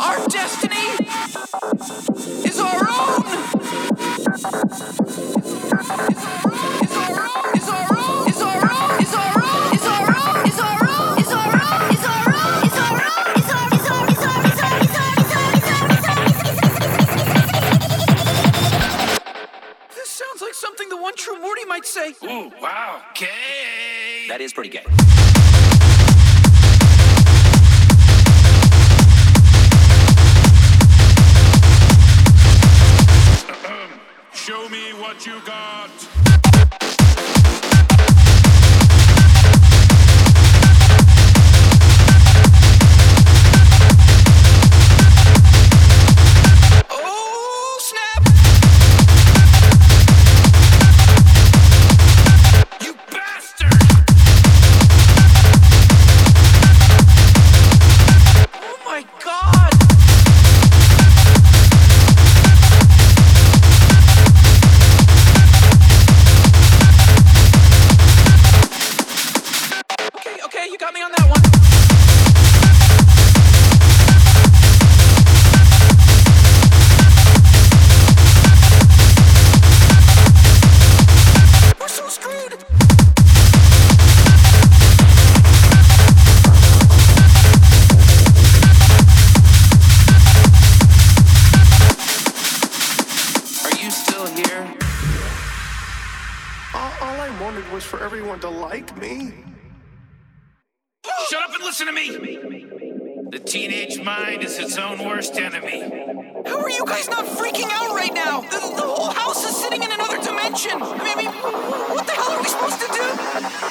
our is our is our is our This sounds like something the one true Morty might say. Ooh, wow. Gay. That is pretty gay. You got. Was for everyone to like me. Shut up and listen to me! The teenage mind is its own worst enemy. How are you guys not freaking out right now? The, the whole house is sitting in another dimension! I mean, I mean, what the hell are we supposed to do?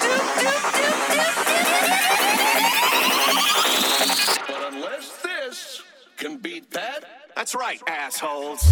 Do, do, do, do, do, do. But unless this can beat that, that's right, assholes.